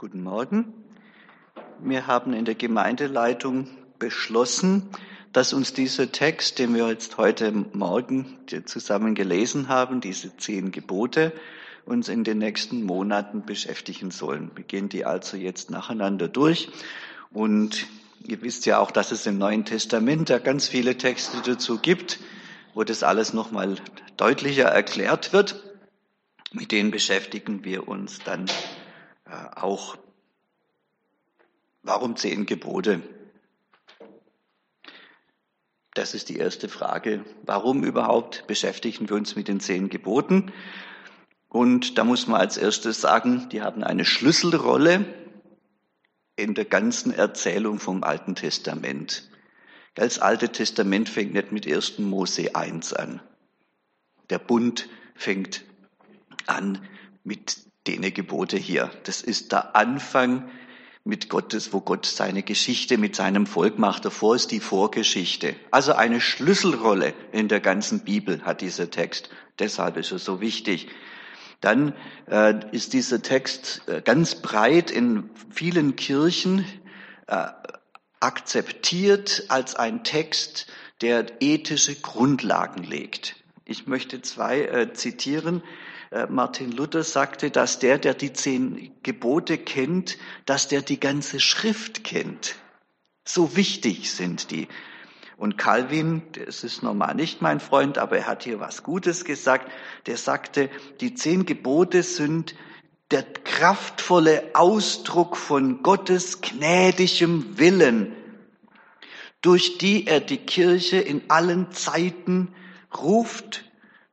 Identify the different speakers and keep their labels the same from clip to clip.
Speaker 1: Guten Morgen. Wir haben in der Gemeindeleitung beschlossen, dass uns dieser Text, den wir jetzt heute Morgen zusammen gelesen haben, diese zehn Gebote, uns in den nächsten Monaten beschäftigen sollen. Wir gehen die also jetzt nacheinander durch. Und ihr wisst ja auch, dass es im Neuen Testament da ganz viele Texte dazu gibt, wo das alles nochmal deutlicher erklärt wird. Mit denen beschäftigen wir uns dann auch, warum zehn Gebote? Das ist die erste Frage. Warum überhaupt beschäftigen wir uns mit den zehn Geboten? Und da muss man als erstes sagen, die haben eine Schlüsselrolle in der ganzen Erzählung vom Alten Testament. Das Alte Testament fängt nicht mit 1. Mose 1 an. Der Bund fängt an mit denen Gebote hier. Das ist der Anfang mit Gottes, wo Gott seine Geschichte mit seinem Volk macht. Davor ist die Vorgeschichte. Also eine Schlüsselrolle in der ganzen Bibel hat dieser Text. Deshalb ist er so wichtig. Dann äh, ist dieser Text äh, ganz breit in vielen Kirchen äh, akzeptiert als ein Text, der ethische Grundlagen legt. Ich möchte zwei äh, zitieren. Äh, Martin Luther sagte, dass der, der die zehn Gebote kennt, dass der die ganze Schrift kennt. So wichtig sind die. Und Calvin, das ist normal nicht mein Freund, aber er hat hier was Gutes gesagt, der sagte, die zehn Gebote sind der kraftvolle Ausdruck von Gottes gnädigem Willen, durch die er die Kirche in allen Zeiten ruft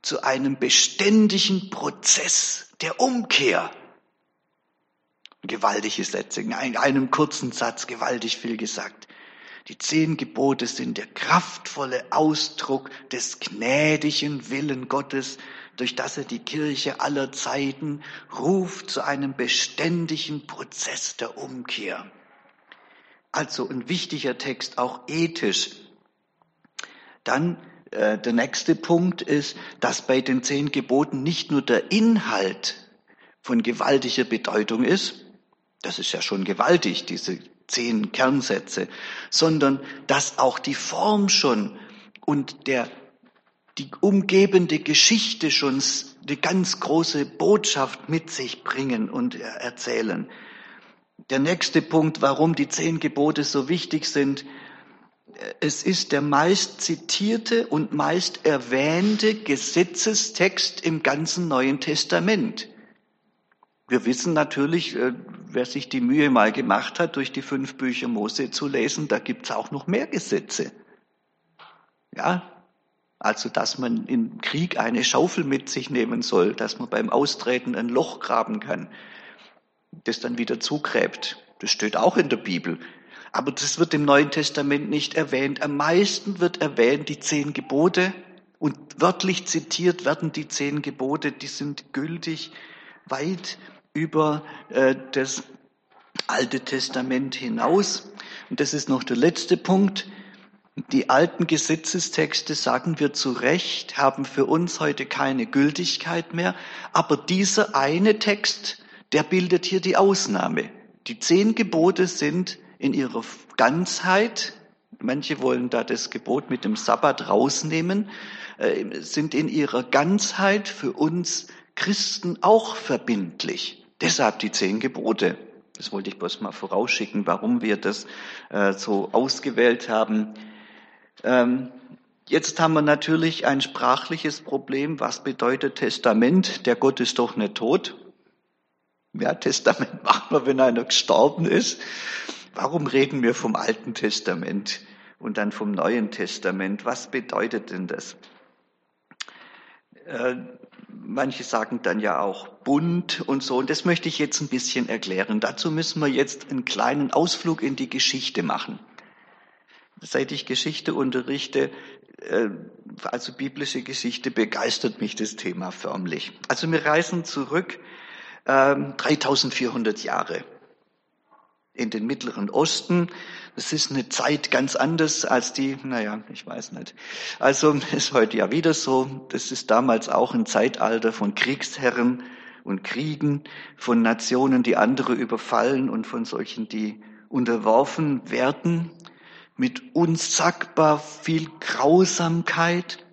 Speaker 1: zu einem beständigen Prozess der Umkehr. Gewaltige Sätze, in einem kurzen Satz gewaltig viel gesagt. Die zehn Gebote sind der kraftvolle Ausdruck des gnädigen Willen Gottes, durch das er die Kirche aller Zeiten ruft zu einem beständigen Prozess der Umkehr. Also ein wichtiger Text, auch ethisch. Dann äh, der nächste Punkt ist, dass bei den zehn Geboten nicht nur der Inhalt von gewaltiger Bedeutung ist, das ist ja schon gewaltig, diese zehn Kernsätze, sondern dass auch die Form schon und der, die umgebende Geschichte schon eine ganz große Botschaft mit sich bringen und erzählen. Der nächste Punkt, warum die zehn Gebote so wichtig sind, es ist der meist zitierte und meist erwähnte Gesetzestext im ganzen Neuen Testament. Wir wissen natürlich, äh, wer sich die Mühe mal gemacht hat, durch die fünf Bücher Mose zu lesen, da gibt's auch noch mehr Gesetze. Ja, also dass man im Krieg eine Schaufel mit sich nehmen soll, dass man beim Austreten ein Loch graben kann, das dann wieder zugräbt. Das steht auch in der Bibel. Aber das wird im Neuen Testament nicht erwähnt. Am meisten wird erwähnt die zehn Gebote und wörtlich zitiert werden die zehn Gebote, die sind gültig weit über äh, das Alte Testament hinaus. Und das ist noch der letzte Punkt. Die alten Gesetzestexte, sagen wir zu Recht, haben für uns heute keine Gültigkeit mehr. Aber dieser eine Text, der bildet hier die Ausnahme. Die zehn Gebote sind in ihrer Ganzheit, manche wollen da das Gebot mit dem Sabbat rausnehmen, äh, sind in ihrer Ganzheit für uns Christen auch verbindlich. Deshalb die zehn Gebote. Das wollte ich bloß mal vorausschicken, warum wir das äh, so ausgewählt haben. Ähm, jetzt haben wir natürlich ein sprachliches Problem. Was bedeutet Testament? Der Gott ist doch nicht tot. Ja, Testament macht man, wenn einer gestorben ist. Warum reden wir vom Alten Testament und dann vom Neuen Testament? Was bedeutet denn das? Äh, manche sagen dann ja auch Bund und so. Und das möchte ich jetzt ein bisschen erklären. Dazu müssen wir jetzt einen kleinen Ausflug in die Geschichte machen. Seit ich Geschichte unterrichte, äh, also biblische Geschichte, begeistert mich das Thema förmlich. Also wir reisen zurück 3400 ähm, Jahre in den Mittleren Osten. Das ist eine Zeit ganz anders als die, naja, ich weiß nicht. Also ist heute ja wieder so. Das ist damals auch ein Zeitalter von Kriegsherren, und Kriegen, von Nationen, die andere überfallen und von solchen, die unterworfen werden, mit unsagbar viel Grausamkeit.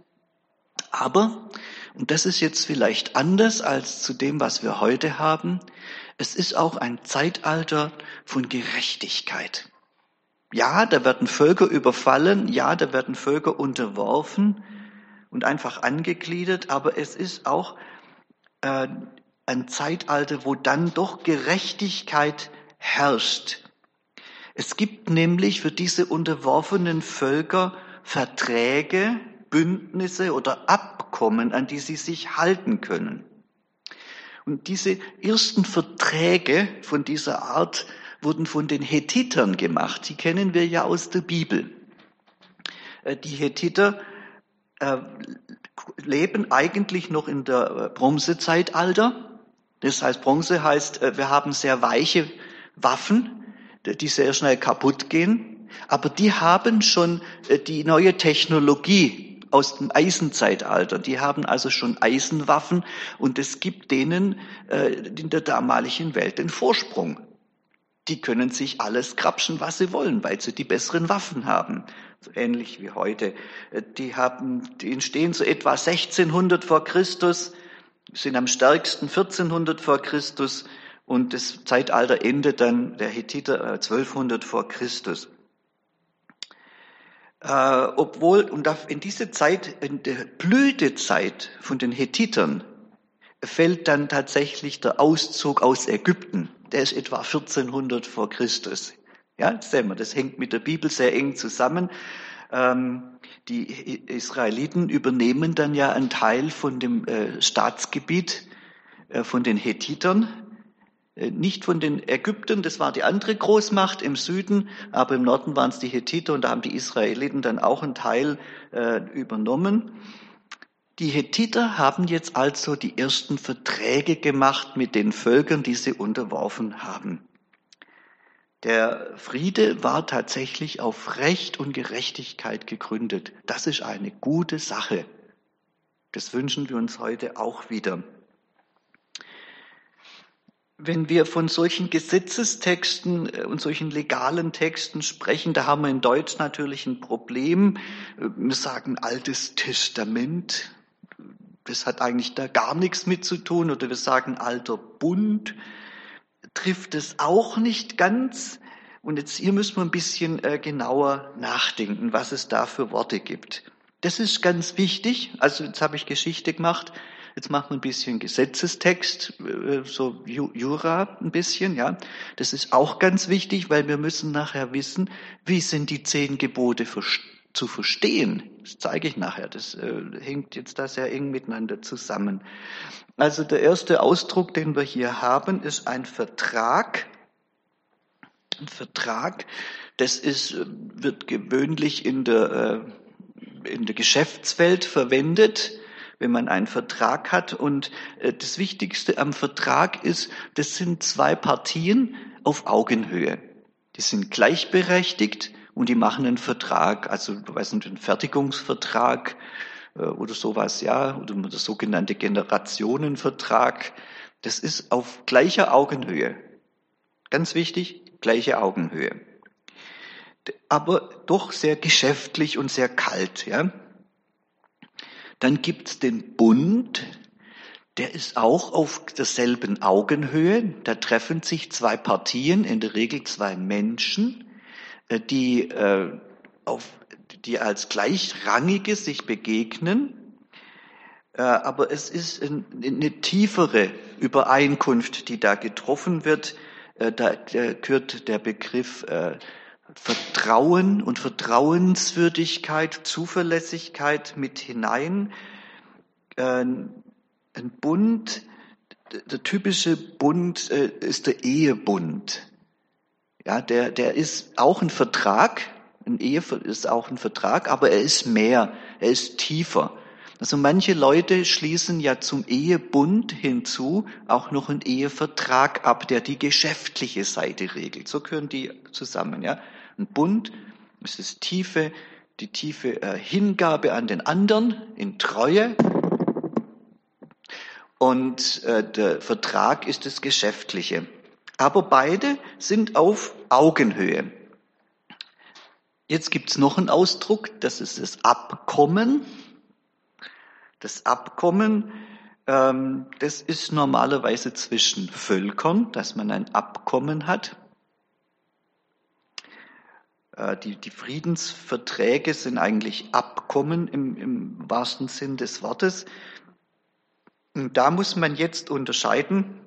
Speaker 1: Aber, und das ist jetzt vielleicht anders als zu dem, was wir heute haben, es ist auch ein Zeitalter von Gerechtigkeit. Ja, da werden Völker überfallen, ja, da werden Völker unterworfen und einfach angegliedert, aber es ist auch äh, ein Zeitalter, wo dann doch Gerechtigkeit herrscht. Es gibt nämlich für diese unterworfenen Völker Verträge, Bündnisse oder Abkommen, an die sie sich halten können. Und diese ersten Verträge von dieser Art wurden von den Hethitern gemacht. Die kennen wir ja aus der Bibel. Äh, die Hethiter äh, leben eigentlich noch in der äh, Bronzezeitalter. Das heißt, Bronze heißt, wir haben sehr weiche Waffen, die sehr schnell kaputt gehen. Aber die haben schon die neue Technologie aus dem Eisenzeitalter. Die haben also schon Eisenwaffen und es gibt denen in der damaligen Welt den Vorsprung die können sich alles krapschen, was sie wollen, weil sie die besseren Waffen haben. Ähnlich wie heute. Äh, die haben, die entstehen so etwa 1600 vor Christus, sind am stärksten 1400 vor Christus und das Zeitalter endet dann der Hethiter 1200 äh, vor Christus. Äh, obwohl, und in diese Zeit, in der Blütezeit von den Hethitern, fällt dann tatsächlich der Auszug aus Ägypten der ist etwa 1400 vor Christus. Ja, sehen wir, das hängt mit der Bibel sehr eng zusammen. Ähm, die Israeliten übernehmen dann ja einen Teil von dem äh, Staatsgebiet äh, von den Hethitern, nicht von den Ägyptern, das war die andere Großmacht im Süden, aber im Norden waren es die Hethiter und da haben die Israeliten dann auch einen Teil übernommen. Die Hethiter haben jetzt also die ersten Verträge gemacht mit den Völkern, die sie unterworfen haben. Der Friede war tatsächlich auf Recht und Gerechtigkeit gegründet. Das ist eine gute Sache. Das wünschen wir uns heute auch wieder. Wenn wir von solchen Gesetzestexten äh, und solchen legalen Texten sprechen, da haben wir in Deutsch natürlich ein Problem. Wir sagen Altes Testament, das hat eigentlich da gar nichts mit zu tun, oder wir sagen alter Bund, trifft es auch nicht ganz. Und jetzt hier müssen wir ein bisschen äh, genauer nachdenken, was es da für Worte gibt. Das ist ganz wichtig. Also jetzt habe ich Geschichte gemacht. Jetzt machen wir ein bisschen Gesetzestext, äh, so Jura ein bisschen, ja. Das ist auch ganz wichtig, weil wir müssen nachher wissen, wie sind die zehn Gebote zu verstehen. Das zeige ich nachher. Das äh, hängt jetzt da sehr eng miteinander zusammen. Also der erste Ausdruck, den wir hier haben, ist ein Vertrag. Ein Vertrag, das ist, äh, wird gewöhnlich in der, in der Geschäftswelt verwendet wenn man einen Vertrag hat. Und äh, das Wichtigste am Vertrag ist, das sind zwei Partien auf Augenhöhe. Die sind gleichberechtigt und die machen einen Vertrag, also weiß nicht, einen Fertigungsvertrag äh, oder sowas, ja, oder der sogenannte Generationenvertrag. Das ist auf gleicher Augenhöhe. Ganz wichtig, gleiche Augenhöhe. Aber doch sehr geschäftlich und sehr kalt, ja. Dann gibt's den Bund, der ist auch auf derselben Augenhöhe. Da treffen sich zwei Partien, in der Regel zwei Menschen, äh, die, äh, auf, die als Gleichrangige sich begegnen. Äh, aber es ist eine tiefere Übereinkunft, die da getroffen wird. Da gehört der Begriff Vertrauen und Vertrauenswürdigkeit, Zuverlässigkeit mit hinein. Ein Bund, der typische Bund ist der Ehebund. Ja, der, der ist auch ein Vertrag, ein Ehe ist auch ein Vertrag, aber er ist mehr, er ist tiefer. Also manche Leute schließen ja zum Ehebund hinzu auch noch einen Ehevertrag ab, der die geschäftliche Seite regelt. So gehören die zusammen, ja. Ein Bund ist das tiefe, die tiefe äh, Hingabe an den anderen in Treue. und äh, der Vertrag ist das Geschäftliche. Aber beide sind auf Augenhöhe. Jetzt gibt's noch einen Ausdruck, das ist das Abkommen. Das Abkommen, ähm, das ist normalerweise zwischen Völkern, dass man ein Abkommen hat. Äh, die, die Friedensverträge sind eigentlich Abkommen im, im wahrsten Sinn des Wortes. Und da muss man jetzt unterscheiden,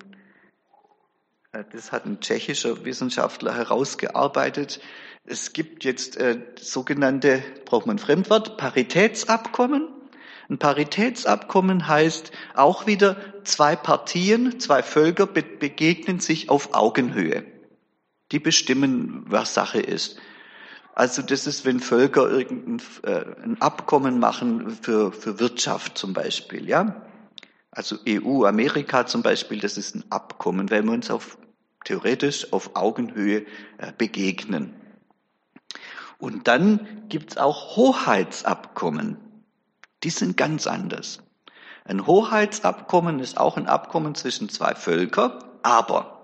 Speaker 1: äh, das hat ein tschechischer Wissenschaftler herausgearbeitet, es gibt jetzt äh, sogenannte, braucht man Fremdwort, Paritätsabkommen. Ein Paritätsabkommen heißt auch wieder, zwei Partien, zwei Völker be begegnen sich auf Augenhöhe. Die bestimmen, was Sache ist. Also das ist, wenn Völker irgendein äh, ein Abkommen machen für, für Wirtschaft zum Beispiel, ja. Also EU, Amerika zum Beispiel, das ist ein Abkommen, wenn wir uns auf, theoretisch auf Augenhöhe äh, begegnen. Und dann gibt's auch Hoheitsabkommen. Die sind ganz anders. Ein Hoheitsabkommen ist auch ein Abkommen zwischen zwei Völkern, aber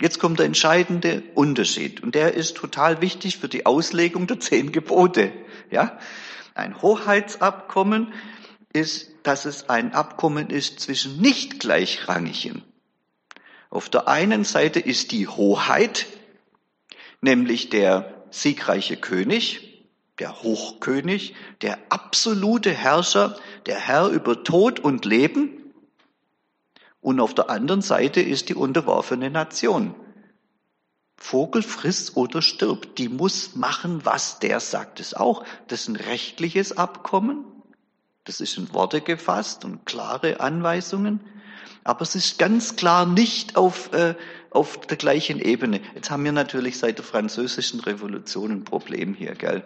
Speaker 1: Jetzt kommt der entscheidende Unterschied und der ist total wichtig für die Auslegung der zehn Gebote. Ja, ein Hoheitsabkommen ist, dass es ein Abkommen ist zwischen nicht gleichrangigen. Auf der einen Seite ist die Hoheit, nämlich der siegreiche König, der Hochkönig, der absolute Herrscher, der Herr über Tod und Leben. Und auf der anderen Seite ist die unterworfene Nation. Vogel frisst oder stirbt. Die muss machen, was der sagt. Das auch, das ist ein rechtliches Abkommen. Das ist in Worte gefasst und klare Anweisungen. Aber es ist ganz klar nicht auf, äh, auf der gleichen Ebene. Jetzt haben wir natürlich seit der französischen Revolution ein Problem hier, gell?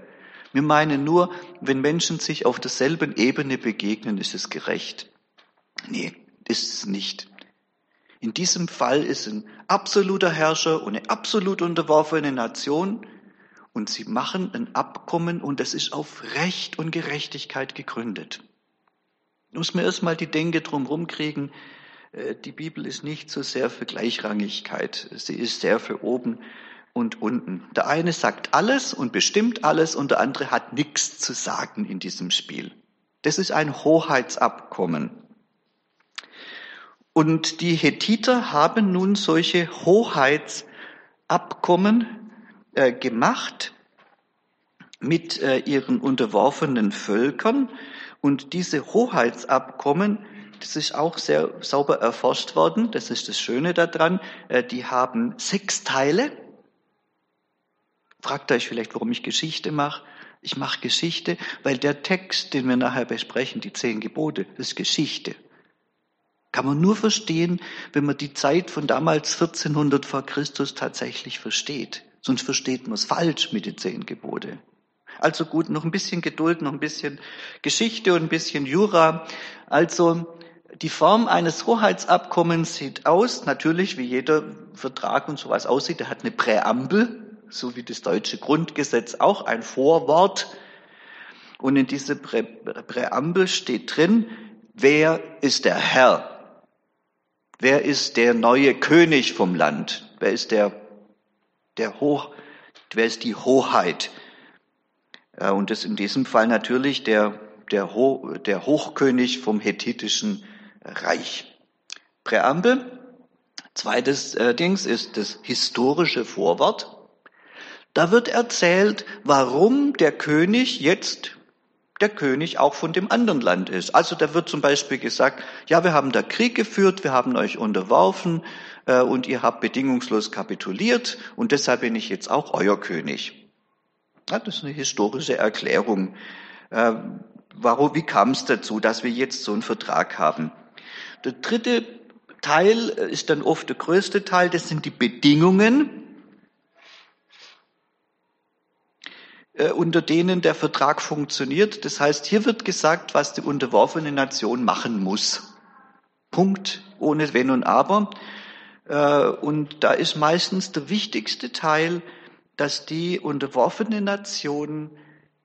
Speaker 1: Wir meinen nur, wenn Menschen sich auf derselben Ebene begegnen, ist es gerecht. Nee, ist es nicht. In diesem Fall ist ein absoluter Herrscher und eine absolut unterworfene Nation und sie machen ein Abkommen und es ist auf Recht und Gerechtigkeit gegründet. Muss man erstmal die Denke drumherum kriegen, äh, die Bibel ist nicht so sehr für Gleichrangigkeit, sie ist sehr für oben und unten. Der eine sagt alles und bestimmt alles und der andere hat nichts zu sagen in diesem Spiel. Das ist ein Hoheitsabkommen. Und die Hethiter haben nun solche Hoheitsabkommen äh, gemacht mit äh, ihren unterworfenen Völkern. Und diese Hoheitsabkommen, das ist auch sehr sauber erforscht worden, das ist das Schöne daran, äh, die haben sechs Teile. Fragt euch vielleicht, warum ich Geschichte mache. Ich mache Geschichte, weil der Text, den wir nachher besprechen, die zehn Gebote, ist Geschichte. Kann man nur verstehen, wenn man die Zeit von damals 1400 vor Christus tatsächlich versteht. Sonst versteht man es falsch mit den zehn Gebote. Also gut, noch ein bisschen Geduld, noch ein bisschen Geschichte und ein bisschen Jura. Also die Form eines Hoheitsabkommens sieht aus, natürlich wie jeder Vertrag und sowas aussieht, der hat eine Präambel, so wie das deutsche Grundgesetz auch, ein Vorwort. Und in dieser Prä Präambel steht drin, wer ist der Herr? Wer ist der neue König vom Land? Wer ist der, der Hoch, wer ist die Hoheit? Äh, und das in diesem Fall natürlich der, der, Ho, der Hochkönig vom hethitischen Reich. Präambel. Zweites äh, Dings ist das historische Vorwort. Da wird erzählt, warum der König jetzt der König auch von dem anderen Land ist. Also da wird zum Beispiel gesagt, ja, wir haben da Krieg geführt, wir haben euch unterworfen äh, und ihr habt bedingungslos kapituliert und deshalb bin ich jetzt auch euer König. Ja, das ist eine historische Erklärung. Äh, warum, wie kam es dazu, dass wir jetzt so einen Vertrag haben? Der dritte Teil ist dann oft der größte Teil, das sind die Bedingungen, unter denen der Vertrag funktioniert. Das heißt, hier wird gesagt, was die unterworfene Nation machen muss. Punkt, ohne Wenn und Aber. Äh, und da ist meistens der wichtigste Teil, dass die unterworfene Nation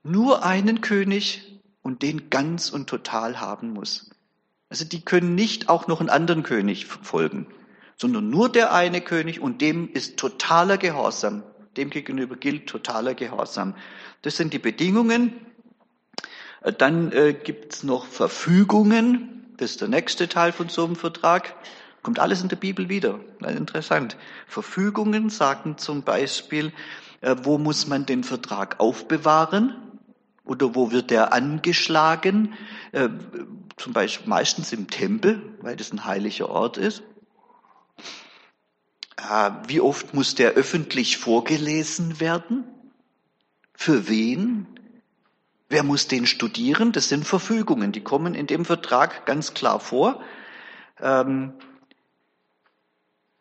Speaker 1: nur einen König und den ganz und total haben muss. Also die können nicht auch noch einen anderen König folgen, sondern nur der eine König und dem ist totaler Gehorsam. Dem gegenüber gilt totaler Gehorsam. Das sind die Bedingungen. Dann äh, gibt's noch Verfügungen. Das ist der nächste Teil von so einem Vertrag. Kommt alles in der Bibel wieder. Interessant. Verfügungen sagen zum Beispiel, äh, wo muss man den Vertrag aufbewahren? Oder wo wird er angeschlagen? Äh, zum Beispiel meistens im Tempel, weil das ein heiliger Ort ist. Äh, wie oft muss der öffentlich vorgelesen werden? Für wen? Wer muss den studieren? Das sind Verfügungen, die kommen in dem Vertrag ganz klar vor. Ähm,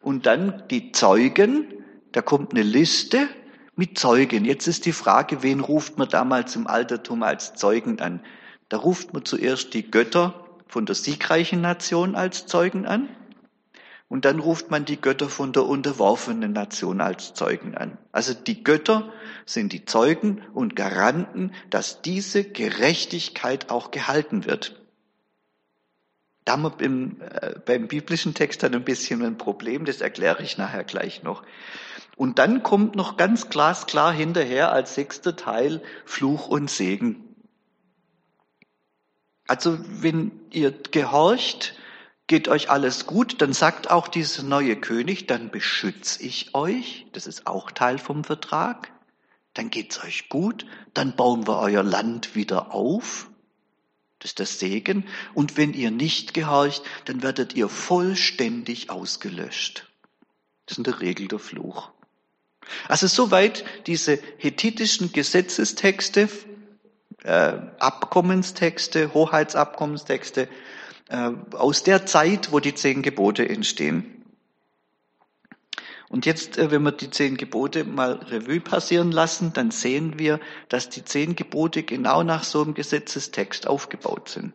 Speaker 1: und dann die Zeugen, da kommt eine Liste mit Zeugen. Jetzt ist die Frage, wen ruft man damals im Altertum als Zeugen an? Da ruft man zuerst die Götter von der siegreichen Nation als Zeugen an und dann ruft man die Götter von der unterworfenen Nation als Zeugen an. Also die Götter sind die Zeugen und Garanten, dass diese Gerechtigkeit auch gehalten wird. Da haben wir äh, beim biblischen Text dann ein bisschen ein Problem, das erkläre ich nachher gleich noch. Und dann kommt noch ganz glasklar hinterher als sechster Teil Fluch und Segen. Also wenn ihr gehorcht, geht euch alles gut, dann sagt auch dieser neue König, dann beschütze ich euch, das ist auch Teil vom Vertrag, dann geht's euch gut, dann bauen wir euer Land wieder auf. Das ist der Segen. Und wenn ihr nicht gehorcht, dann werdet ihr vollständig ausgelöscht. Das ist in der Regel der Fluch. Also soweit diese hethitischen Gesetzestexte, äh, Abkommenstexte, Hoheitsabkommenstexte aus der Zeit, wo die zehn Gebote entstehen. Und jetzt, äh, wenn wir die zehn Gebote mal Revue passieren lassen, dann sehen wir, dass die zehn Gebote genau nach so einem Gesetzestext aufgebaut sind.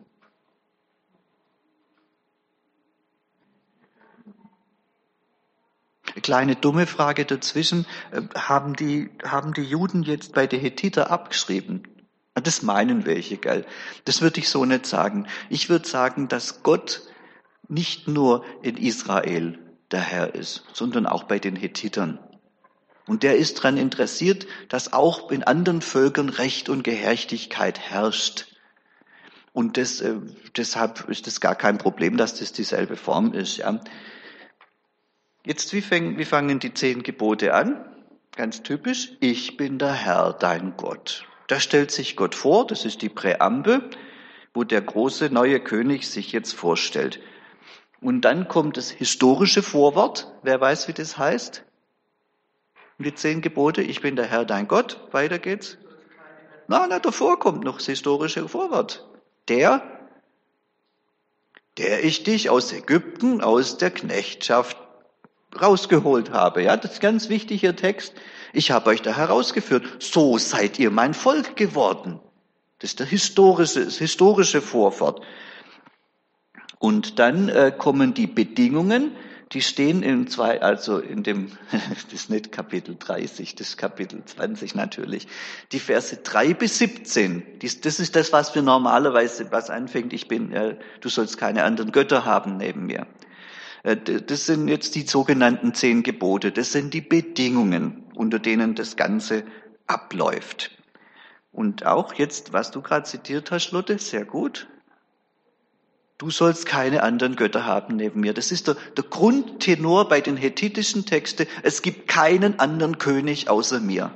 Speaker 1: Kleine dumme Frage dazwischen. Äh, haben die, haben die Juden jetzt bei den Hethiter abgeschrieben? Das meinen welche, gell? Das würde ich so nicht sagen. Ich würde sagen, dass Gott nicht nur in Israel der Herr ist, sondern auch bei den Hethitern. Und der ist daran interessiert, dass auch in anderen Völkern Recht und Gerechtigkeit herrscht. Und das, äh, deshalb ist es gar kein Problem, dass das dieselbe Form ist. Ja. Jetzt, wie, fäng, wie fangen die zehn Gebote an? Ganz typisch, ich bin der Herr, dein Gott. Da stellt sich Gott vor, das ist die Präambel, wo der große neue König sich jetzt vorstellt. Und dann kommt das historische Vorwort. Wer weiß, wie das heißt? Die zehn Gebote, ich bin der Herr dein Gott. Weiter geht's. Na, na, davor kommt noch das historische Vorwort. Der, der ich dich aus Ägypten, aus der Knechtschaft rausgeholt habe. Ja, das ist ganz wichtiger Text. Ich habe euch da herausgeführt. So seid ihr mein Volk geworden. Das ist der historische, das historische Vorwort. Und dann äh, kommen die Bedingungen, die stehen in zwei, also in dem, das ist nicht Kapitel 30, das ist Kapitel 20 natürlich, die Verse 3 bis 17. Dies, das ist das, was wir normalerweise, was anfängt, ich bin, äh, du sollst keine anderen Götter haben neben mir. Äh, das sind jetzt die sogenannten zehn Gebote, das sind die Bedingungen, unter denen das Ganze abläuft. Und auch jetzt, was du gerade zitiert hast, Lotte, sehr gut. Du sollst keine anderen Götter haben neben mir. Das ist der, der Grundtenor bei den hethitischen Texten. Es gibt keinen anderen König außer mir.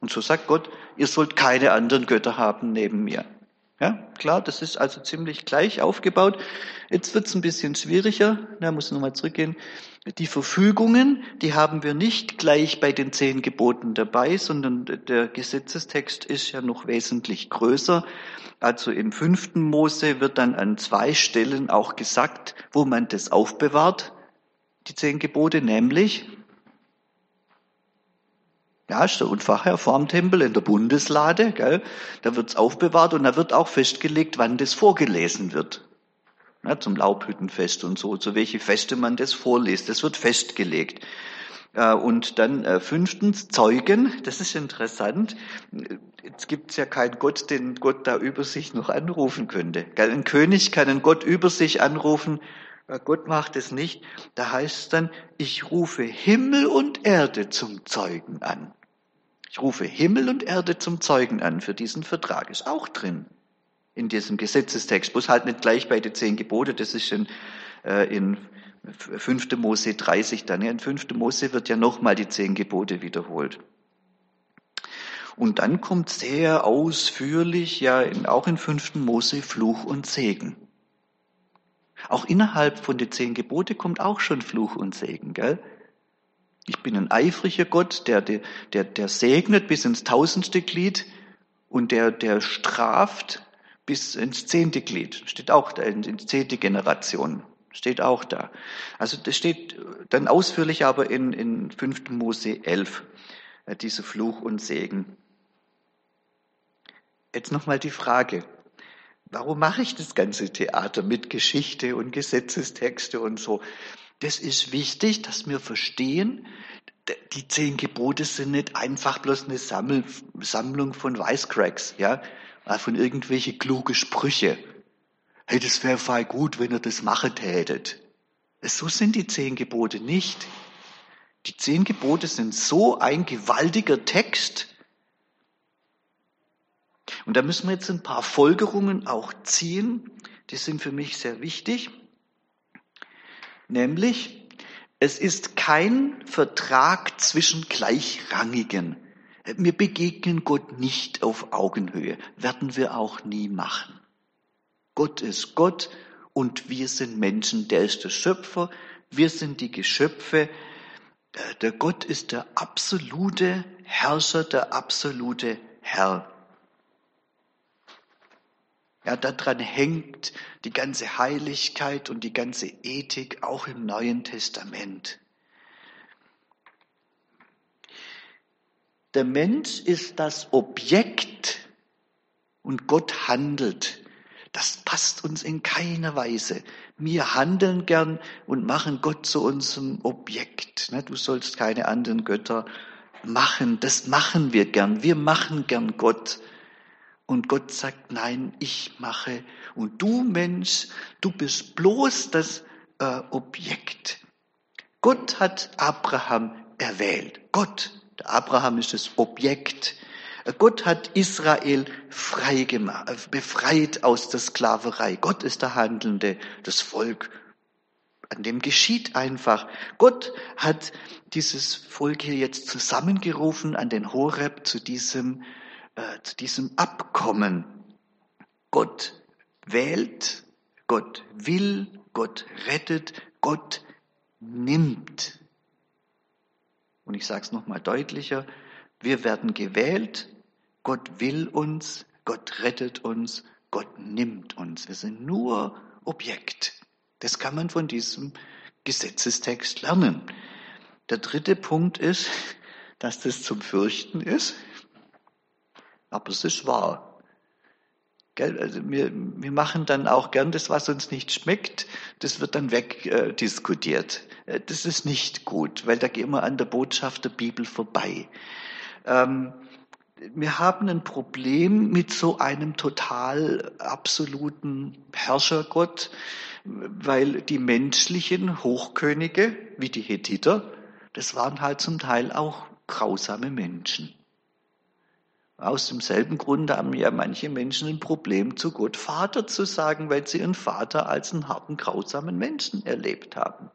Speaker 1: Und so sagt Gott, ihr sollt keine anderen Götter haben neben mir. Ja, klar, das ist also ziemlich gleich aufgebaut. Jetzt wird's ein bisschen schwieriger. Da muss ich nochmal zurückgehen. Die Verfügungen, die haben wir nicht gleich bei den zehn Geboten dabei, sondern der Gesetzestext ist ja noch wesentlich größer. Also im fünften Mose wird dann an zwei Stellen auch gesagt, wo man das aufbewahrt, die zehn Gebote, nämlich ja, ist der Unfachherr vorm Tempel in der Bundeslade, gell? Da wird's aufbewahrt und da wird auch festgelegt, wann das vorgelesen wird. Ja, zum Laubhüttenfest und so, zu welche Feste man das vorliest. Das wird festgelegt. Äh, und dann äh, fünftens Zeugen, das ist interessant. Jetzt gibt es ja keinen Gott, den Gott da über sich noch anrufen könnte. Ein König kann einen Gott über sich anrufen, äh, Gott macht es nicht. Da heißt es dann, ich rufe Himmel und Erde zum Zeugen an. Ich rufe Himmel und Erde zum Zeugen an für diesen Vertrag. Ist auch drin in diesem Gesetzestext. Muss halt nicht gleich bei den zehn Gebote, das ist in, äh, in 5. Mose 30 dann. In 5. Mose wird ja nochmal die zehn Gebote wiederholt. Und dann kommt sehr ausführlich, ja, in, auch in 5. Mose Fluch und Segen. Auch innerhalb von den zehn Gebote kommt auch schon Fluch und Segen, gell? Ich bin ein eifriger Gott, der, der, der segnet bis ins tausendste Glied und der, der straft bis ins zehnte Glied. Steht auch da, in zehnte Generation. Steht auch da. Also das steht dann ausführlich aber in, in 5. Mose 11, äh, diese Fluch und Segen. Jetzt nochmal die Frage, warum mache ich das ganze Theater mit Geschichte und Gesetzestexte und so? Das ist wichtig, dass wir verstehen, die zehn Gebote sind nicht einfach bloß eine Sammlung von Wisecracks, ja, von irgendwelche kluge Sprüche. Hey, das wäre voll gut, wenn ihr das machen tätet. So sind die zehn Gebote nicht. Die zehn Gebote sind so ein gewaltiger Text. Und da müssen wir jetzt ein paar Folgerungen auch ziehen. Die sind für mich sehr wichtig. Nämlich, es ist kein Vertrag zwischen Gleichrangigen. Wir begegnen Gott nicht auf Augenhöhe, werden wir auch nie machen. Gott ist Gott und wir sind Menschen, der ist der Schöpfer, wir sind die Geschöpfe. Äh, der Gott ist der absolute Herrscher, der absolute Herr. Ja, daran hängt die ganze Heiligkeit und die ganze Ethik auch im Neuen Testament. Der Mensch ist das Objekt und Gott handelt. Das passt uns in keiner Weise. Wir handeln gern und machen Gott zu unserem Objekt. Du sollst keine anderen Götter machen. Das machen wir gern. Wir machen gern Gott. Und Gott sagt, nein, ich mache. Und du Mensch, du bist bloß das äh, Objekt. Gott hat Abraham erwählt. Gott, der Abraham ist das Objekt. Gott hat Israel frei gemacht, befreit aus der Sklaverei. Gott ist der Handelnde, das Volk. An dem geschieht einfach. Gott hat dieses Volk hier jetzt zusammengerufen an den Horeb zu diesem äh, zu diesem Abkommen. Gott wählt, Gott will, Gott rettet, Gott nimmt. Und ich sage es nochmal deutlicher, wir werden gewählt, Gott will uns, Gott rettet uns, Gott nimmt uns. Wir sind nur Objekt. Das kann man von diesem Gesetzestext lernen. Der dritte Punkt ist, dass das zum Fürchten ist. Aber es ist wahr. Also wir, wir machen dann auch gern das, was uns nicht schmeckt, das wird dann wegdiskutiert. Äh, das ist nicht gut, weil da gehen wir an der Botschaft der Bibel vorbei. Ähm, wir haben ein Problem mit so einem total absoluten Herrschergott, weil die menschlichen Hochkönige, wie die Hethiter, das waren halt zum Teil auch grausame Menschen. Aus demselben Grund haben ja manche Menschen ein Problem, zu Gott Vater zu sagen, weil sie ihren Vater als einen harten, grausamen Menschen erlebt haben.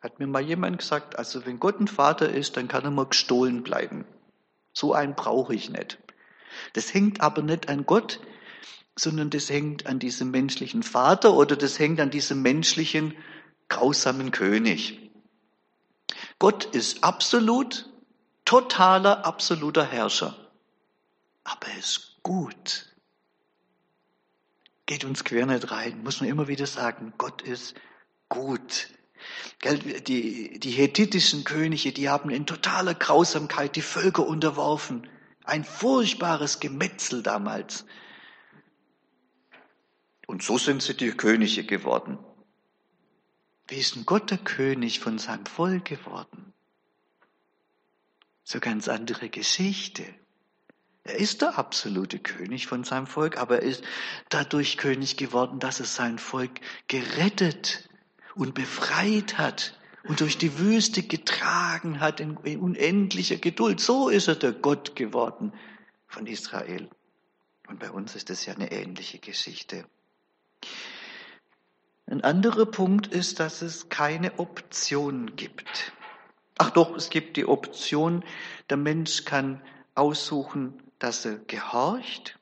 Speaker 1: Hat mir mal jemand gesagt, also wenn Gott ein Vater ist, dann kann er mal gestohlen bleiben. So einen brauche ich nicht. Das hängt aber nicht an Gott, sondern das hängt an diesem menschlichen Vater oder das hängt an diesem menschlichen, grausamen König. Gott ist absolut, totaler, absoluter Herrscher aber er ist gut. Geht uns quer nicht rein, muss man immer wieder sagen, Gott ist gut. Die, die hethitischen Könige, die haben in totaler Grausamkeit die Völker unterworfen. Ein furchtbares Gemetzel damals. Und so sind sie die Könige geworden. Wie ist denn Gott der König von seinem Volk geworden? So ganz andere Geschichte. Er ist der absolute König von seinem Volk, aber er ist dadurch König geworden, dass er sein Volk gerettet und befreit hat und durch die Wüste getragen hat in unendlicher Geduld. So ist er der Gott geworden von Israel. Und bei uns ist das ja eine ähnliche Geschichte. Ein anderer Punkt ist, dass es keine Option gibt. Ach doch, es gibt die Option, der Mensch kann aussuchen, dass er gehorcht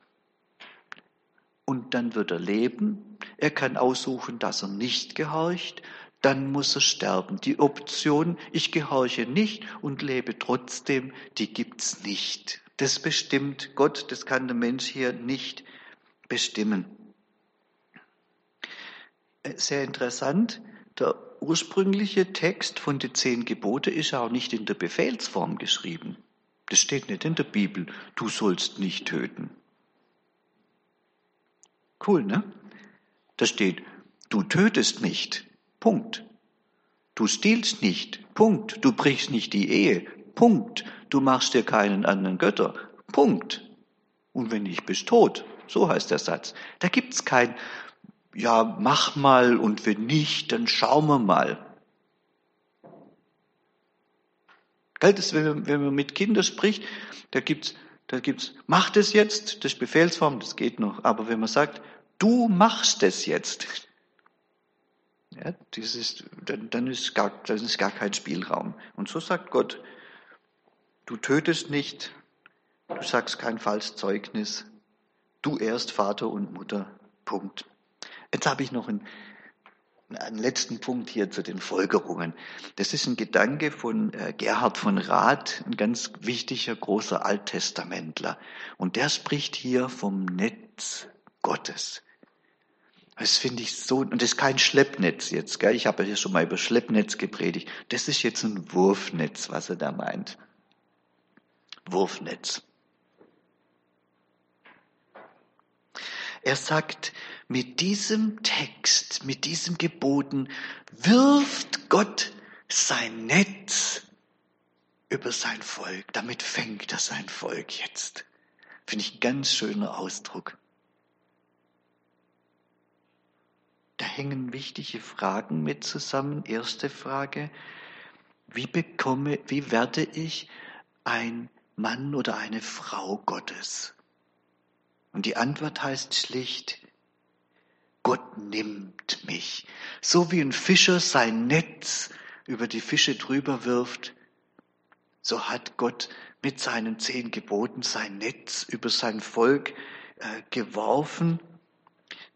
Speaker 1: und dann wird er leben. Er kann aussuchen, dass er nicht gehorcht, dann muss er sterben. Die Option, ich gehorche nicht und lebe trotzdem, die gibt's nicht. Das bestimmt Gott, das kann der Mensch hier nicht bestimmen. Sehr interessant, der ursprüngliche Text von den zehn Gebote ist auch nicht in der Befehlsform geschrieben. Das steht nicht in der Bibel, du sollst nicht töten. Cool, ne? Da steht, du tötest nicht. Punkt. Du stiehlst nicht. Punkt. Du brichst nicht die Ehe. Punkt. Du machst dir keinen anderen Götter. Punkt. Und wenn nicht, bist tot. So heißt der Satz. Da gibt's kein, ja, mach mal und wenn nicht, dann schauen wir mal. Gell, das, wenn, man, mit Kindern spricht, da gibt's, da gibt's, mach das jetzt, das ist Befehlsform, das geht noch. Aber wenn man sagt, du machst es jetzt, ja, das ist, dann, dann, ist gar, dann ist gar kein Spielraum. Und so sagt Gott, du tötest nicht, du sagst kein falsches Zeugnis, du erst Vater und Mutter. Punkt. Jetzt habe ich noch ein einen letzten Punkt hier zu den Folgerungen. Das ist ein Gedanke von äh, Gerhard von Rath, ein ganz wichtiger, großer Alttestamentler. Und der spricht hier vom Netz Gottes. Das finde ich so, und das ist kein Schleppnetz jetzt, gell? ich habe ja schon mal über Schleppnetz gepredigt. Das ist jetzt ein Wurfnetz, was er da meint. Wurfnetz. Er sagt, mit diesem Text, mit diesem Geboten wirft Gott sein Netz über sein Volk. Damit fängt er sein Volk jetzt. Finde ich ein ganz schöner Ausdruck. Da hängen wichtige Fragen mit zusammen. Erste Frage, wie bekomme, wie werde ich ein Mann oder eine Frau Gottes? Und die Antwort heißt schlicht, Gott nimmt mich. So wie ein Fischer sein Netz über die Fische drüber wirft, so hat Gott mit seinen zehn Geboten sein Netz über sein Volk äh, geworfen.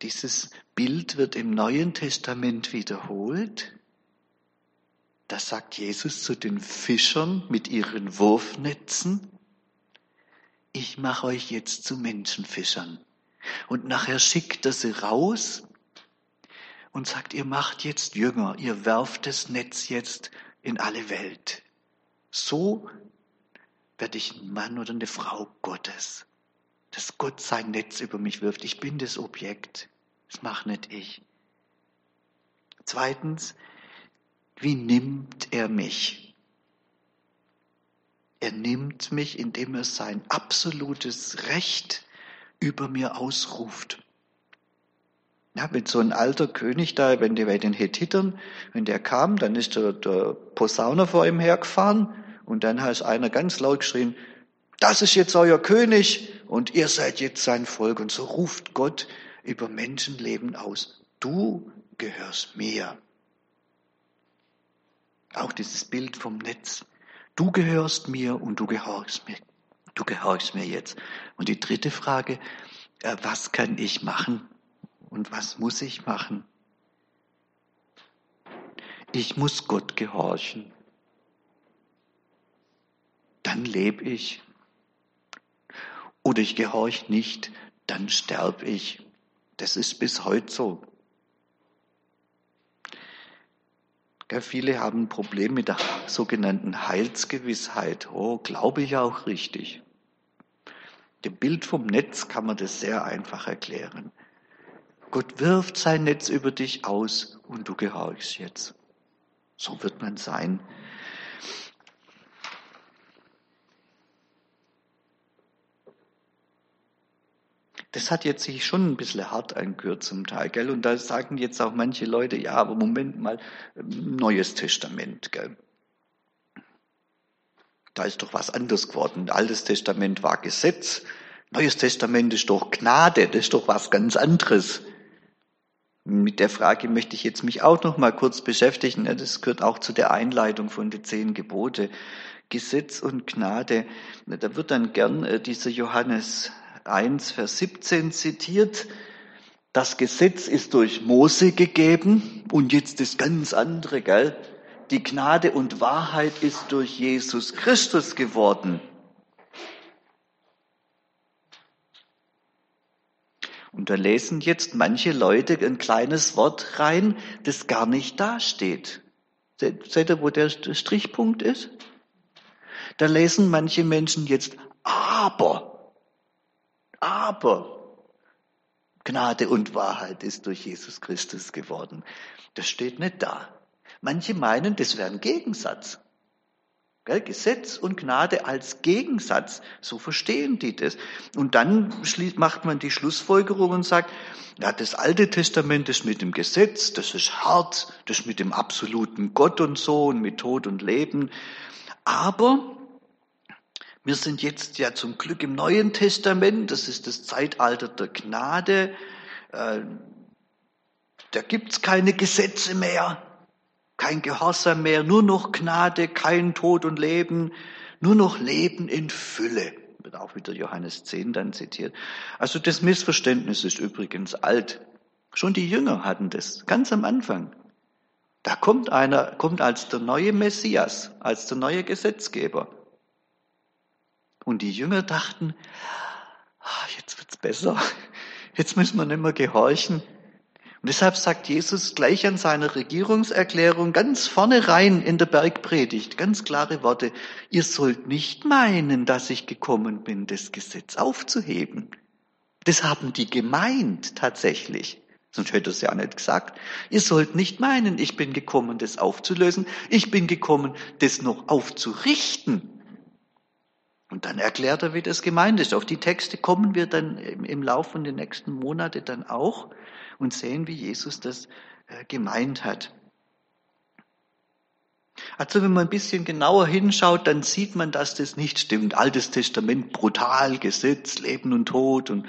Speaker 1: Dieses Bild wird im Neuen Testament wiederholt. Da sagt Jesus zu den Fischern mit ihren Wurfnetzen, ich mache euch jetzt zu Menschenfischern. Und nachher schickt er sie raus und sagt, ihr macht jetzt Jünger, ihr werft das Netz jetzt in alle Welt. So werde ich ein Mann oder eine Frau Gottes, dass Gott sein Netz über mich wirft. Ich bin das Objekt, das mache nicht ich. Zweitens, wie nimmt er mich? Er nimmt mich, indem er sein absolutes Recht über mir ausruft. Ja, mit so ein alter König da, wenn der bei den Hethitern, wenn der kam, dann ist der, der Posauner vor ihm hergefahren und dann hat einer ganz laut geschrien, das ist jetzt euer König und ihr seid jetzt sein Volk. Und so ruft Gott über Menschenleben aus. Du gehörst mir. Auch dieses Bild vom Netz. Du gehörst mir und du gehorchst mir. Du gehorchst mir jetzt. Und die dritte Frage, äh, was kann ich machen und was muss ich machen? Ich muss Gott gehorchen. Dann lebe ich. Oder ich gehorche nicht, dann sterbe ich. Das ist bis heute so. Viele haben ein Problem mit der sogenannten Heilsgewissheit. Oh, glaube ich auch richtig. Dem Bild vom Netz kann man das sehr einfach erklären. Gott wirft sein Netz über dich aus und du gehorchst jetzt. So wird man sein. Das hat jetzt sich schon ein bisschen hart angehört zum Teil, gell? Und da sagen jetzt auch manche Leute, ja, aber Moment mal, Neues Testament, gell? Da ist doch was anderes geworden. Altes Testament war Gesetz, Neues Testament ist doch Gnade, das ist doch was ganz anderes. Mit der Frage möchte ich jetzt mich auch noch mal kurz beschäftigen. Das gehört auch zu der Einleitung von den zehn Gebote. Gesetz und Gnade. Da wird dann gern äh, dieser Johannes 1, Vers 17 zitiert. Das Gesetz ist durch Mose gegeben und jetzt das ganz andere, gell? Die Gnade und Wahrheit ist durch Jesus Christus geworden. Und da lesen jetzt manche Leute ein kleines Wort rein, das gar nicht dasteht. Seht ihr, wo der Strichpunkt ist? Da lesen manche Menschen jetzt aber. Aber. Gnade und Wahrheit ist durch Jesus Christus geworden. Das steht nicht da. Manche meinen, das wäre ein Gegensatz. Gesetz und Gnade als Gegensatz, so verstehen die das. Und dann macht man die Schlussfolgerung und sagt, ja, das Alte Testament ist mit dem Gesetz, das ist hart, das ist mit dem absoluten Gott und so und mit Tod und Leben. Aber wir sind jetzt ja zum Glück im Neuen Testament, das ist das Zeitalter der Gnade. Äh, da gibt's keine Gesetze mehr, kein Gehorsam mehr, nur noch Gnade, kein Tod und Leben, nur noch Leben in Fülle. Wird auch wieder Johannes 10 dann zitiert. Also das Missverständnis ist übrigens alt. Schon die Jünger hatten das, ganz am Anfang. Da kommt einer, kommt als der neue Messias, als der neue Gesetzgeber. Und die Jünger dachten, ah, jetzt wird's besser. Jetzt müssen wir nicht mehr gehorchen. Und deshalb sagt Jesus gleich an seiner Regierungserklärung ganz vorne rein in der Bergpredigt, ganz klare Worte. Ihr sollt nicht meinen, dass ich gekommen bin, das Gesetz aufzuheben. Das haben die gemeint tatsächlich. Sonst hätte es ja nicht gesagt. Ihr sollt nicht meinen, ich bin gekommen, das aufzulösen. Ich bin gekommen, das noch aufzurichten. Und dann erklärt er, wie das gemeint ist. Auf die Texte kommen wir dann im Laufe der nächsten Monate dann auch und sehen, wie Jesus das äh, gemeint hat. Also wenn man ein bisschen genauer hinschaut, dann sieht man, dass das nicht stimmt. Altes Testament, brutal, Gesetz, Leben und Tod und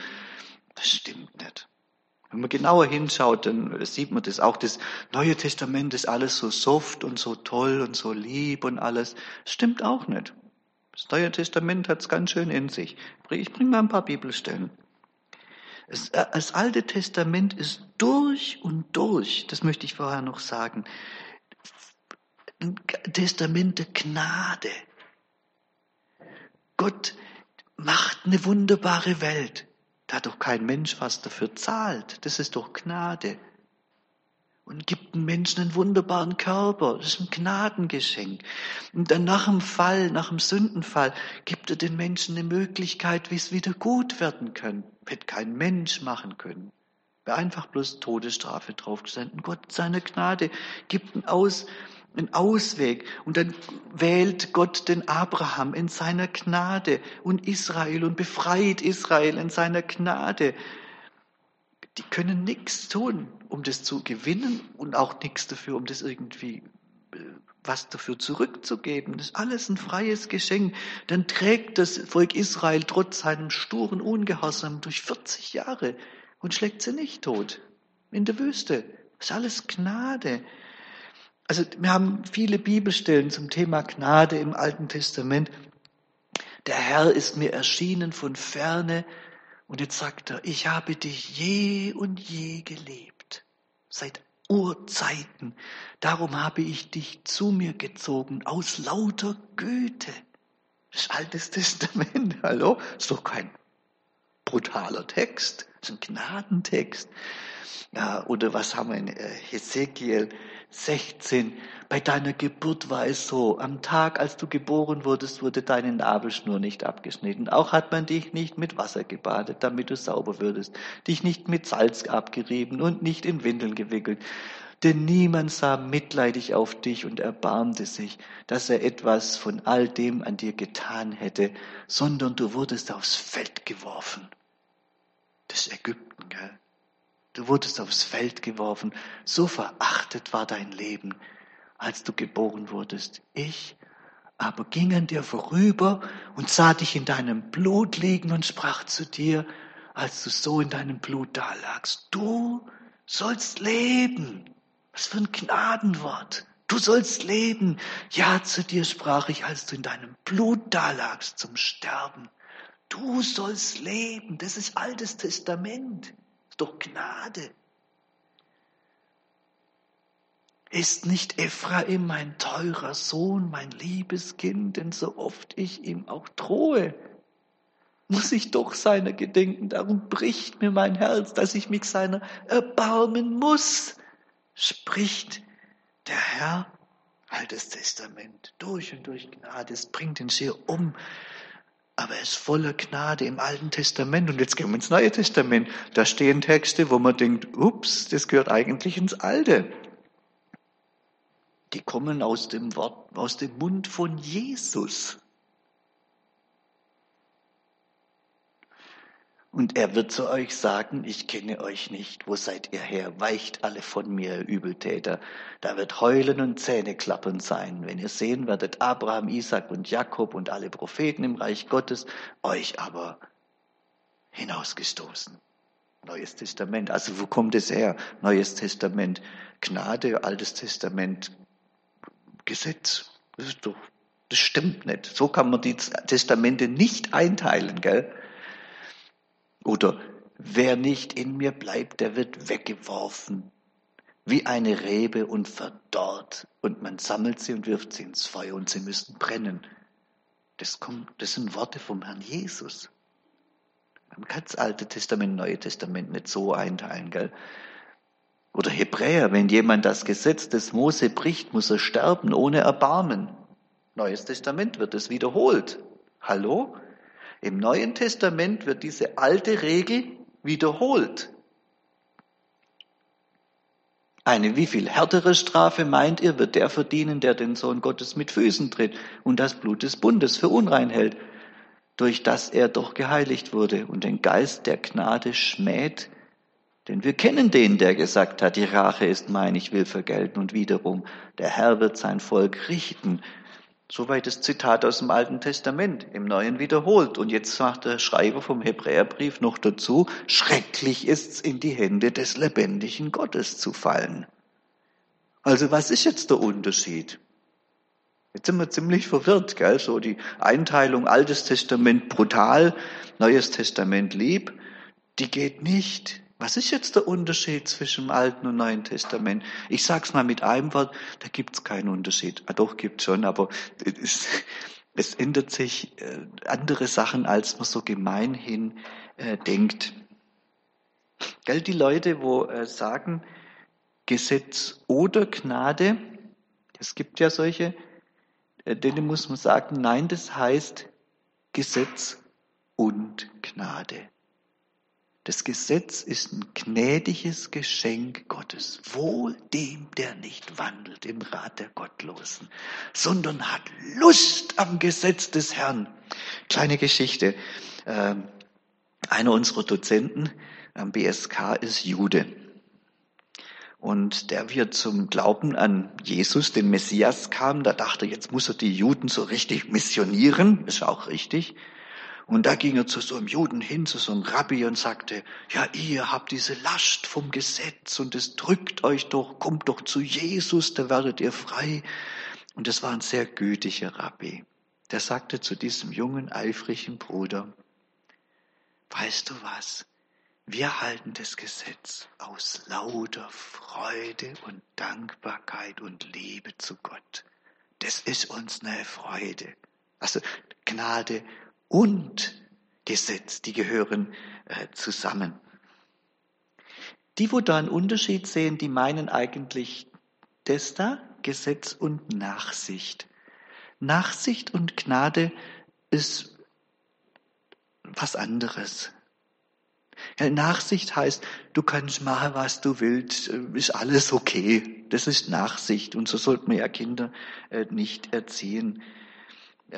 Speaker 1: das stimmt nicht. Wenn man genauer hinschaut, dann sieht man das auch. Das Neue Testament ist alles so soft und so toll und so lieb und alles. Stimmt auch nicht. Das Neue Testament hat es ganz schön in sich. Ich bringe mal ein paar Bibelstellen. Das, äh, das Alte Testament ist durch und durch, das möchte ich vorher noch sagen, ein Testament der Gnade. Gott macht eine wunderbare Welt. Da hat doch kein Mensch was dafür zahlt. Das ist doch Gnade und gibt dem Menschen einen wunderbaren Körper. Das ist ein Gnadengeschenk. Und dann nach dem Fall, nach dem Sündenfall, gibt er den Menschen eine Möglichkeit, wie es wieder gut werden kann. Hätte kein Mensch machen können. Wäre einfach bloß Todesstrafe draufgestanden. Gott, seine Gnade gibt einen, Aus, einen Ausweg. Und dann wählt Gott den Abraham in seiner Gnade und Israel und befreit Israel in seiner Gnade die können nichts tun, um das zu gewinnen und auch nichts dafür, um das irgendwie äh, was dafür zurückzugeben. Das ist alles ein freies Geschenk. Dann trägt das Volk Israel trotz seinem sturen Ungehorsam durch 40 Jahre und schlägt sie nicht tot in der Wüste. Das ist alles Gnade. Also wir haben viele Bibelstellen zum Thema Gnade im Alten Testament. Der Herr ist mir erschienen von ferne und jetzt sagt er, ich habe dich je und je gelebt, seit Urzeiten. Darum habe ich dich zu mir gezogen, aus lauter Güte. Das Altes Testament, hallo? Ist doch kein brutaler Text, ist ein Gnadentext. Ja, oder was haben wir in äh, Hesekiel 16? Bei deiner Geburt war es so, am Tag, als du geboren wurdest, wurde deine Nabelschnur nicht abgeschnitten. Auch hat man dich nicht mit Wasser gebadet, damit du sauber würdest, dich nicht mit Salz abgerieben und nicht in Windeln gewickelt. Denn niemand sah mitleidig auf dich und erbarmte sich, dass er etwas von all dem an dir getan hätte, sondern du wurdest aufs Feld geworfen Das Ägypten, gell? Du wurdest aufs Feld geworfen. So verachtet war dein Leben, als du geboren wurdest. Ich aber ging an dir vorüber und sah dich in deinem Blut liegen und sprach zu dir, als du so in deinem Blut dalagst, du sollst leben. Was für ein Gnadenwort. Du sollst leben. Ja, zu dir sprach ich, als du in deinem Blut dalagst zum Sterben. Du sollst leben. Das ist altes Testament. Ist doch Gnade. Ist nicht Ephraim mein teurer Sohn, mein liebes Kind, denn so oft ich ihm auch drohe, muss ich doch seiner gedenken, darum bricht mir mein Herz, dass ich mich seiner erbarmen muss, spricht der Herr, altes Testament, durch und durch Gnade, es bringt ihn sehr um, aber er ist voller Gnade im Alten Testament. Und jetzt gehen wir ins Neue Testament. Da stehen Texte, wo man denkt, ups, das gehört eigentlich ins Alte die kommen aus dem Wort, aus dem Mund von Jesus. Und er wird zu euch sagen, ich kenne euch nicht, wo seid ihr her? Weicht alle von mir, Übeltäter. Da wird Heulen und Zähneklappern sein, wenn ihr sehen werdet, Abraham, Isaac und Jakob und alle Propheten im Reich Gottes, euch aber hinausgestoßen. Neues Testament. Also wo kommt es her? Neues Testament, Gnade, Altes Testament, Gesetz. Das, doch, das stimmt nicht. So kann man die Testamente nicht einteilen, gell? Oder wer nicht in mir bleibt, der wird weggeworfen wie eine Rebe und verdorrt und man sammelt sie und wirft sie ins Feuer und sie müssen brennen. Das, kommt, das sind Worte vom Herrn Jesus. Man kann das Alte Testament, Neue Testament nicht so einteilen, gell? Oder Hebräer, wenn jemand das Gesetz des Mose bricht, muss er sterben ohne Erbarmen. Neues Testament wird es wiederholt. Hallo? Im Neuen Testament wird diese alte Regel wiederholt. Eine wie viel härtere Strafe meint ihr, wird der verdienen, der den Sohn Gottes mit Füßen tritt und das Blut des Bundes für unrein hält, durch das er doch geheiligt wurde und den Geist der Gnade schmäht, denn wir kennen den, der gesagt hat, die Rache ist mein, ich will vergelten und wiederum, der Herr wird sein Volk richten. Soweit das Zitat aus dem Alten Testament, im Neuen wiederholt. Und jetzt sagt der Schreiber vom Hebräerbrief noch dazu, schrecklich ist's in die Hände des lebendigen Gottes zu fallen. Also was ist jetzt der Unterschied? Jetzt sind wir ziemlich verwirrt, gell? So die Einteilung Altes Testament brutal, Neues Testament lieb, die geht nicht. Was ist jetzt der Unterschied zwischen dem Alten und Neuen Testament? Ich sag's mal mit einem Wort, da gibt's keinen Unterschied. Ah, doch, gibt's schon, aber es, es ändert sich äh, andere Sachen, als man so gemeinhin äh, denkt. Gell, die Leute, wo äh, sagen, Gesetz oder Gnade, es gibt ja solche, äh, denen muss man sagen, nein, das heißt Gesetz und Gnade. Das Gesetz ist ein gnädiges Geschenk Gottes. Wohl dem, der nicht wandelt im Rat der Gottlosen, sondern hat Lust am Gesetz des Herrn. Kleine Geschichte. Ähm, einer unserer Dozenten am BSK ist Jude. Und der wird zum Glauben an Jesus, den Messias kam, da dachte jetzt muss er die Juden so richtig missionieren, ist auch richtig. Und da ging er zu so einem Juden hin, zu so einem Rabbi und sagte, ja, ihr habt diese Last vom Gesetz und es drückt euch doch, kommt doch zu Jesus, da werdet ihr frei. Und es war ein sehr gütiger Rabbi. Der sagte zu diesem jungen, eifrigen Bruder, weißt du was? Wir halten das Gesetz aus lauter Freude und Dankbarkeit und Liebe zu Gott. Das ist uns eine Freude. Also Gnade und Gesetz, die gehören äh, zusammen. Die, wo da einen Unterschied sehen, die meinen eigentlich das da, Gesetz und Nachsicht. Nachsicht und Gnade ist was anderes. Nachsicht heißt, du kannst machen, was du willst, äh, ist alles okay. Das ist Nachsicht und so sollten wir ja Kinder äh, nicht erziehen.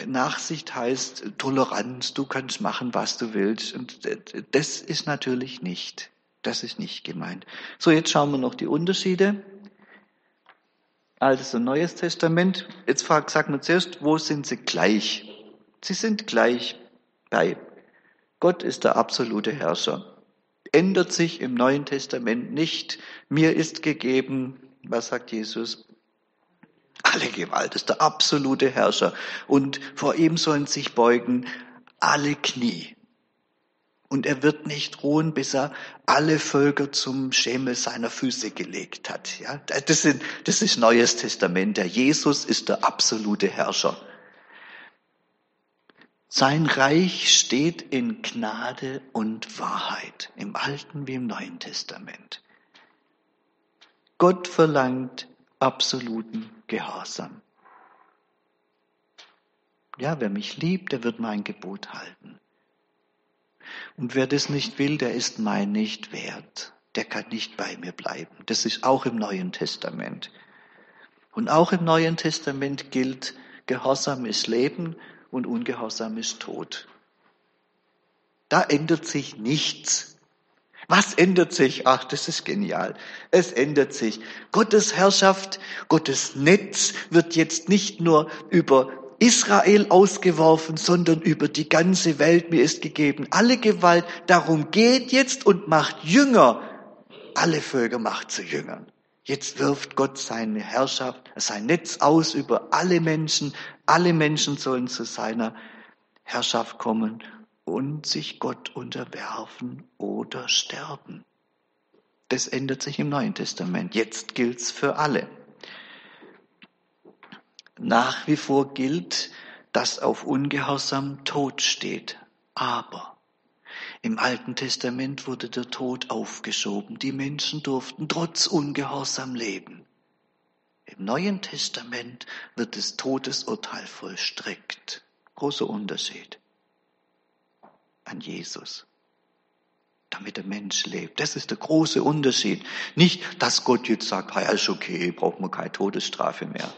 Speaker 1: Nachsicht heißt Toleranz, du kannst machen, was du willst. Und das ist natürlich nicht. Das ist nicht gemeint. So, jetzt schauen wir noch die Unterschiede. Altes und Neues Testament. Jetzt fragt, sagen wir zuerst, wo sind sie gleich? Sie sind gleich bei. Gott ist der absolute Herrscher. Ändert sich im Neuen Testament nicht. Mir ist gegeben, was sagt Jesus? Alle Gewalt ist der absolute Herrscher. Und vor ihm sollen sich beugen alle Knie. Und er wird nicht ruhen, bis er alle Völker zum Schemel seiner Füße gelegt hat. Ja, das, sind, das ist Neues Testament. Der Jesus ist der absolute Herrscher. Sein Reich steht in Gnade und Wahrheit, im Alten wie im Neuen Testament. Gott verlangt absoluten Gehorsam. Ja, wer mich liebt, der wird mein Gebot halten. Und wer das nicht will, der ist mein nicht wert. Der kann nicht bei mir bleiben. Das ist auch im Neuen Testament. Und auch im Neuen Testament gilt, Gehorsam ist Leben und Ungehorsam ist Tod. Da ändert sich nichts. Was ändert sich? Ach, das ist genial. Es ändert sich. Gottes Herrschaft, Gottes Netz wird jetzt nicht nur über Israel ausgeworfen, sondern über die ganze Welt mir ist gegeben. Alle Gewalt, darum geht jetzt und macht Jünger. Alle Völker macht zu Jüngern. Jetzt wirft Gott seine Herrschaft, sein Netz aus über alle Menschen. Alle Menschen sollen zu seiner Herrschaft kommen und sich Gott unterwerfen oder sterben. Das ändert sich im Neuen Testament. Jetzt gilt's für alle. Nach wie vor gilt, dass auf Ungehorsam Tod steht. Aber im Alten Testament wurde der Tod aufgeschoben. Die Menschen durften trotz Ungehorsam leben. Im Neuen Testament wird das Todesurteil vollstreckt. Großer Unterschied an Jesus, damit der Mensch lebt. Das ist der große Unterschied. Nicht, dass Gott jetzt sagt, hey, ist okay, braucht man keine Todesstrafe mehr.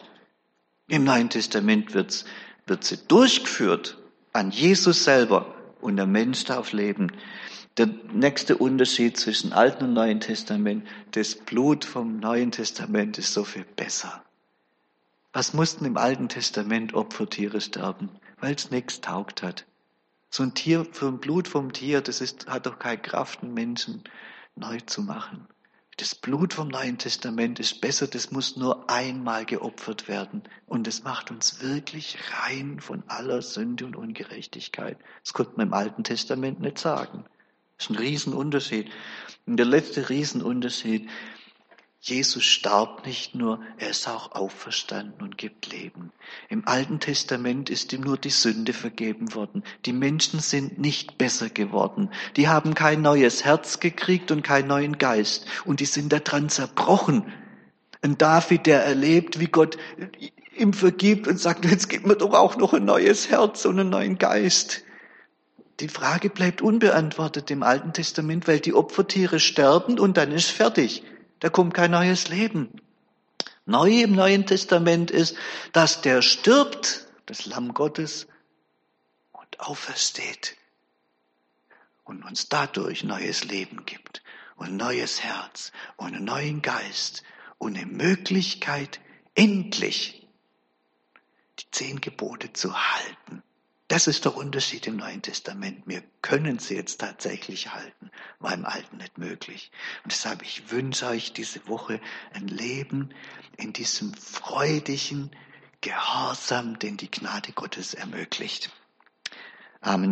Speaker 1: Im Neuen Testament wird's, wird sie durchgeführt an Jesus selber und der Mensch darf leben. Der nächste Unterschied zwischen Alten und Neuen Testament, das Blut vom Neuen Testament ist so viel besser. Was mussten im Alten Testament Opfertiere sterben? Weil es nichts taugt hat. So ein Tier, für ein Blut vom Tier, das ist, hat doch keine Kraft, einen Menschen neu zu machen. Das Blut vom Neuen Testament ist besser, das muss nur einmal geopfert werden. Und es macht uns wirklich rein von aller Sünde und Ungerechtigkeit. Das konnte man im Alten Testament nicht sagen. Das ist ein Riesenunterschied. Und der letzte Riesenunterschied, Jesus starb nicht nur, er ist auch auferstanden und gibt Leben. Im Alten Testament ist ihm nur die Sünde vergeben worden. Die Menschen sind nicht besser geworden. Die haben kein neues Herz gekriegt und keinen neuen Geist. Und die sind daran zerbrochen. Ein David, der erlebt, wie Gott ihm vergibt und sagt, jetzt gib mir doch auch noch ein neues Herz und einen neuen Geist. Die Frage bleibt unbeantwortet im Alten Testament, weil die Opfertiere sterben und dann ist fertig. Da kommt kein neues Leben. Neu im Neuen Testament ist, dass der stirbt, das Lamm Gottes, und aufersteht und uns dadurch neues Leben gibt und neues Herz und einen neuen Geist und eine Möglichkeit, endlich die zehn Gebote zu halten. Das ist der Unterschied im Neuen Testament. Wir können sie jetzt tatsächlich halten, war im Alten nicht möglich. Und deshalb, ich wünsche euch diese Woche ein Leben in diesem freudigen Gehorsam, den die Gnade Gottes ermöglicht. Amen.